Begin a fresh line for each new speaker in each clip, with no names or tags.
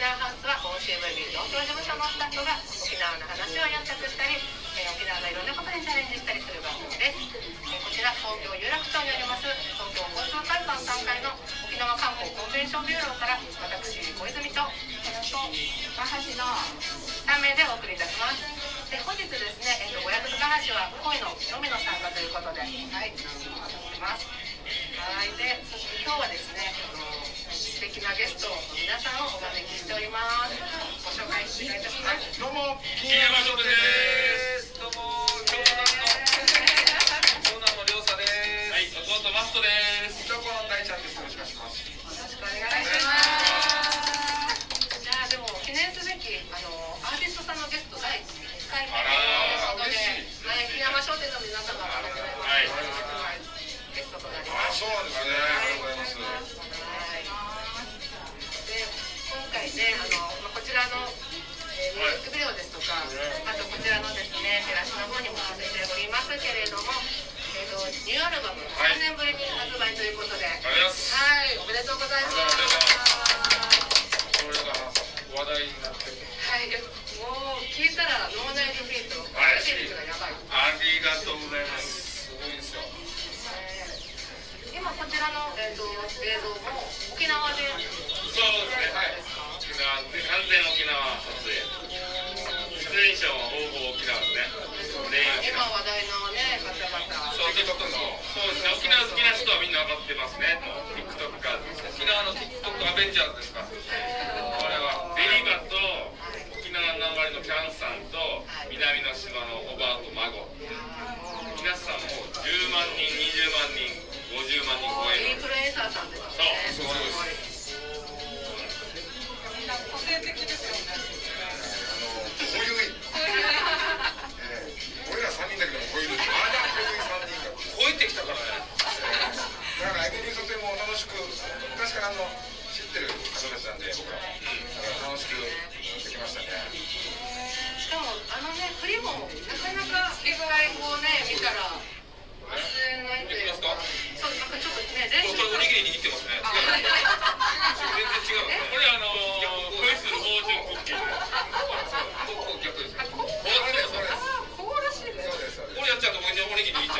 縄ハウスは OCVB 東京事務所のスタッフが沖縄の話をやったくしたり、え沖縄のいろんなことにチャレンジした。りする番組です、えこちら東京有楽町にあります東京交通会館3階の沖縄観光コンベンションビューローから私小泉と高橋の3名でお送りいたしますで本日ですね、えー、と500高橋は恋ののみの参加ということではいおりますはいで今日はですねあの素敵なゲストの皆さんをお招きしておりますご紹介お願いいたします
どうも、
金山翔太です。どうも、京都の長男の亮太です。はい、弟マストです。
いとこの大ちゃんです。よろしくお願いします。
よろしくお願いしますじゃあでも記念すべきあのアーティストさんのゲスト第1回目ということで、はい、木山商店の皆様からいただきま
はい
ゲストとなり、ます
そうなんですね。ありがとうございます。
あとこちらのですね、照らしの方にも載せておりますけれども。えー、と、ニューアルバム、
はい
3年ぶりに発売ということで。は
います。
い、おめでとうございます。
これが話題になってる。
はい、もう聞いたら脳内リピート、
はい
リピートがやばい。
ありがとうございます。すごいですよ。
今こちらの、えー、と映像も沖縄で
そうですね。はい。沖縄で完全沖縄撮影。出演者はほぼ沖縄ですね。全員沖
今。話題のね方々
そう、TikTok の。そうですね。沖縄好きな人はみんな分かってますね。TikTok か。沖縄の TikTok アベンジャーズですか。これはベリバと沖縄なまりのキャンさんと南の島のおばあと孫皆さんもう10万人20万人50万人超える
インフルエンサーさんです
しく、昔からあの、知ってる方たちなんで、僕らも。だから、楽しくできましたね。
しかもあのね振りもなかなか一回こうね見たら忘れないというかそうなんかちょっとね練習
これおにぎり握ってますね
あ
違う全然違うこれあのー恋する芳醇クッキーここ逆です
こう
こうやって
そうです
あこうらしい
です、
これやっちゃうとおにぎり握っちゃう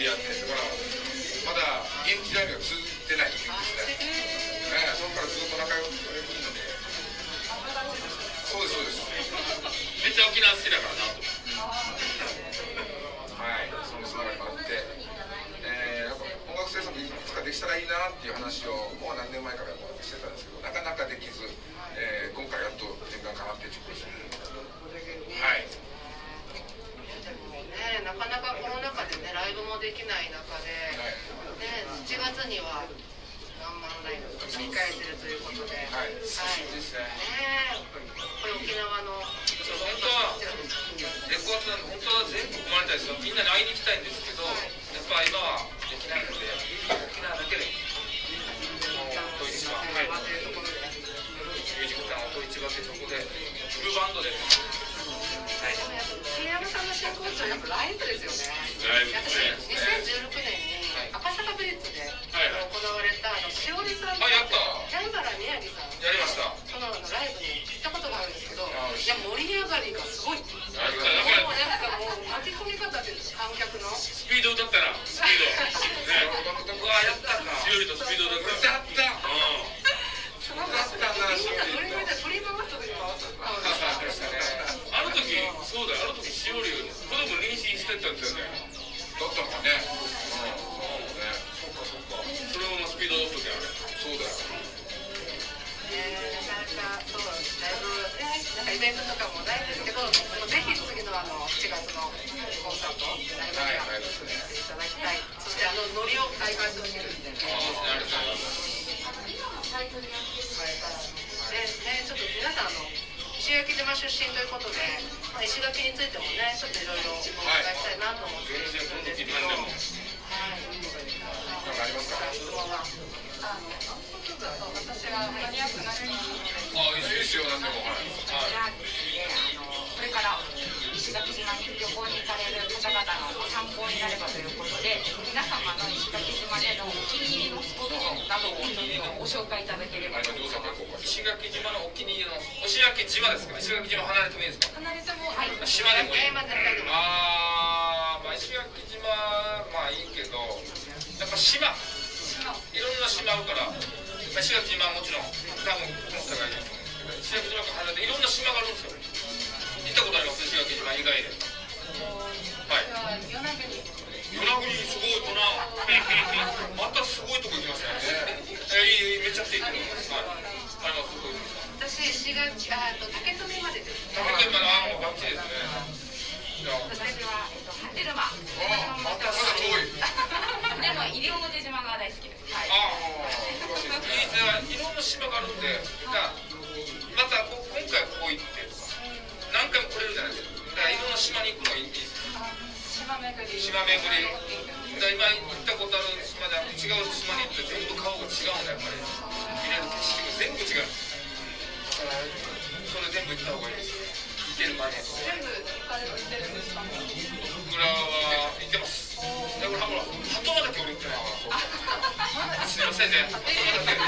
知り合って、だからまだ現地ライブが続いてない時ですね。ええそこからずっと仲良くされるので。そうですそうです。
めっちゃ沖縄好きだからなと
はい。そのつながりもあって、えー、なんか音楽制作いつかできたらいいなっていう話をもう何年前からしてたんですけど、なかなかできず、
き
たいんですけどやっぱ今はできないので沖縄だけでもう、ミュージックタウン音市場ってとこでフルバンドで。
私2016年に赤坂ブリッツで行われたあのしおりさんと
あやった
山原宮城さん
やりました
そのノリ
を体感してほしいですね
ありがとうございます
でねちょっと皆さんあの石垣島出身ということで、まあ、石垣についてもねちょっといろいろお伺いしたいなと思ってるんですけど、
全然
なんかありますか？
質問は
私はマニアックな質問なので
あいい
いいですよ。なんでもはい。
はい。
あのこれから石垣島に旅行に行かれる方々の参考になればということで皆様の石垣島でのお気に入りのスポットなどをご紹介いただければと
あのどうさんからこうか
石垣島のお気に入りの石垣島ですか？石垣島離れてもいいですか？
離れても
はい。
島でもいい
えーまあ
まあ石垣島まあいいけどやっぱ島。いろんな島あるからまあ石垣島はもちろん多分この人がいると思う。んですけど石垣島から離れていろんな島があるんですよあります石垣島以外ではい。
与那国
与那国すごいとな。またすごいとこ行きましたね。えいいいいめっちゃっていいと思います。はい。あれもすごい
私あと竹富までです。
食べて今のあもうバッチリですね。
は、えっと、
あまたま
全部行った方がいいです行ける前に
全部行かれてるんで。すか
僕らは行ってます。だからほら鳩間だけ俺行ってないすいませんね。鳩間だけ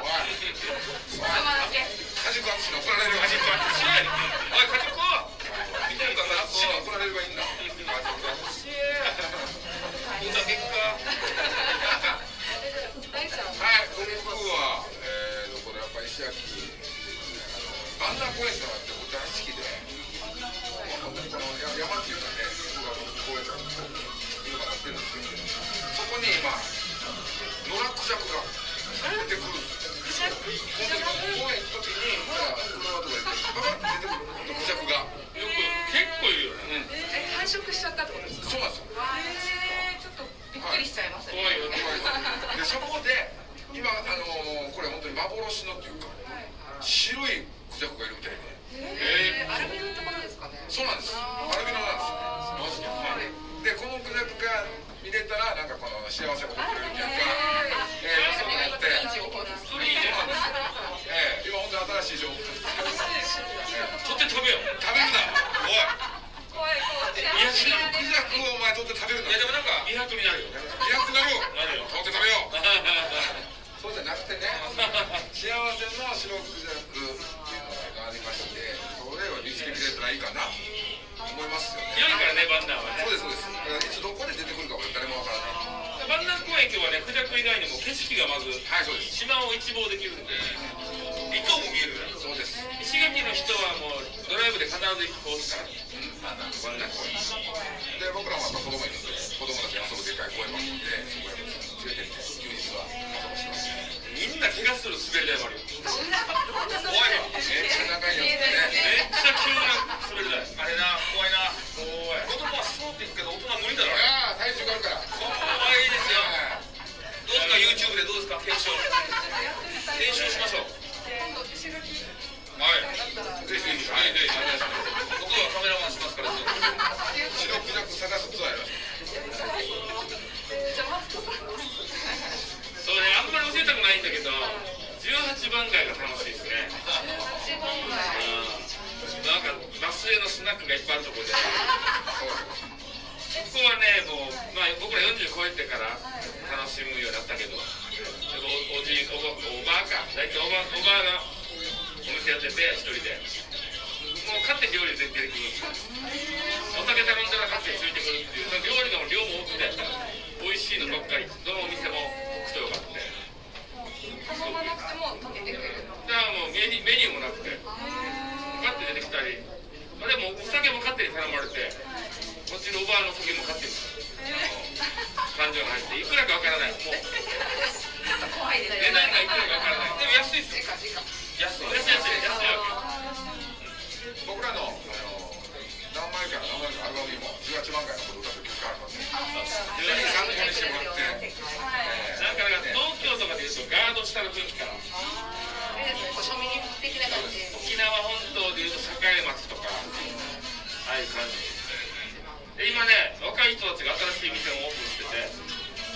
おい。怒られる
おい。カジ君見てるか
怒られればいいんだジャクが出てくるんですよ本当に公園行く時に車とかでパパって出てくる
え繁殖しちゃったってことですか
そうなんですよ、
ちょっとびっくりしちゃいます、
でそこで今あのこれ本当に幻のっていうか白いクジャクがいるみたいで
え
えー、アルビノのところですかね
そうなんですアルビノなんですマジででこのクジャクが見れたらなんかこの幸せを送れるっていうか。えーそう思って
いい情報です
そうなんですえー今本当に新しい情報です
取って食べよう
食べるなおい
怖い怖い
いや知らん
クジャクをお前取って食べるない
やでもなんか美白になるよね
リアクなるよ
なるよ
取って食べようそうじゃなくてね幸せの白クジャクっていうのがありましてそれを見つけてくれたらいいかな思いますよね
良いからねバンナーはね。
そうですそうです。だからいつどこで出てない
バンナー公園今日はねクジャク以外にも景色がまず
はいそうです。
島を一望できるんで。離島も見える。
そうです。
石垣の人はもうドライブで必ず行くコースから。
バンナー公園で僕らもやっぱ子供いるんで子供たちが遊ぶでかい公園もあるんでそこへ連れてって休日は遊ばしてます。
みんな怪我する滑り台もあるよ。怖いわ。
めっちゃ長いやつね。
めっちゃ急な滑り台でどうですか？検証。検証しましょう。
今度石垣
はい。
ぜひぜひ。
はい。ぜひお願い。します僕はカメラマンしますから
白クジャク探すツアーやら
そうねあんまり教えたくない。んだけど18番街が楽しい。ですね
18番
うん
街
なんかバスへのスナックがい。っぱい。あるとこでここはねもう、まあ、僕ら40超えてから楽しむようになったけどおおばおばあか大体おばおばあがお店やってて一人で。もう勝手に料理出てくるんですよ。お酒頼んだら勝手についてくるっていう料理の量も多くて美味しいのばっかりどのお店も人よかって
頼まなくても溶けてくれる
だからもうメニューメニューもなくて。勝手に出てきたり、まあ、でもお酒も勝手に頼まれてこっちのおばあの酒も勝手に感情が入っていくらかわからない。もうちょっと
怖いです
値段がいくらかわからないでも安いっすよ安い安い安い安い
僕らのあの何枚かな何枚かにも18番街のこと歌ってる曲ありますね
あ
それに参考にしてもらって、
なんかなんか東京とかでいうとガード下の雰囲気かな
いいですねこう庶民的な感じ
沖縄本島でいうと栄町とかああいう感じで今ね若い人たちが新しい店もオープンしてて。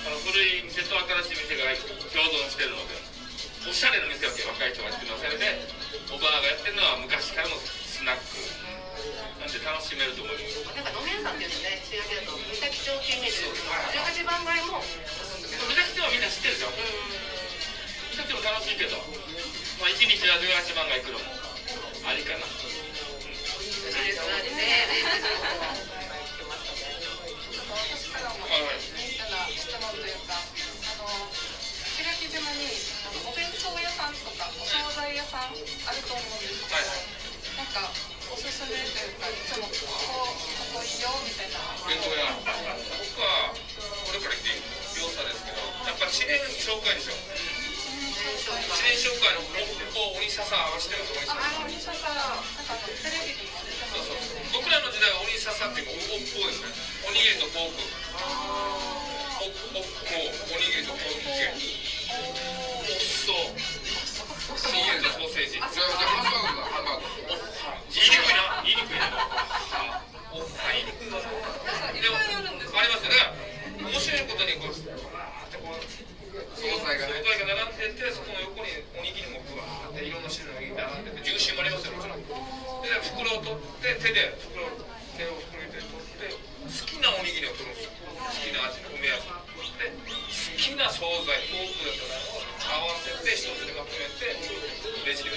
その古い店と新しい店が共存してるのでおしゃれな店わけ若い人が作るのそれでおばあがやってるのは昔からのスナックなんで楽しめると思います。
なんか飲み屋さんっていうとね仕上げだと三崎町ってイメージですけど18番街もおすすめ
目指してはみんな知ってるじゃん。見てても楽しいけど、まあ、一日は18番街行くのもありかな。
いいですね
紹介でしょ知念紹介のこう鬼笹合わせてると鬼笹
あお兄さん。からなん。かテレビにも出てます
そうそう僕らの時代は鬼笹っていうかおおっぽですねおにぎりとポークおおっぽおにぎりとポーク系おっそうおにぎりとソーセージ
じゃあじゃあハンバーグだハンバーグ
言いにくいな言いにくいなお言いにくい
な
でも
あ
りますよね再贴点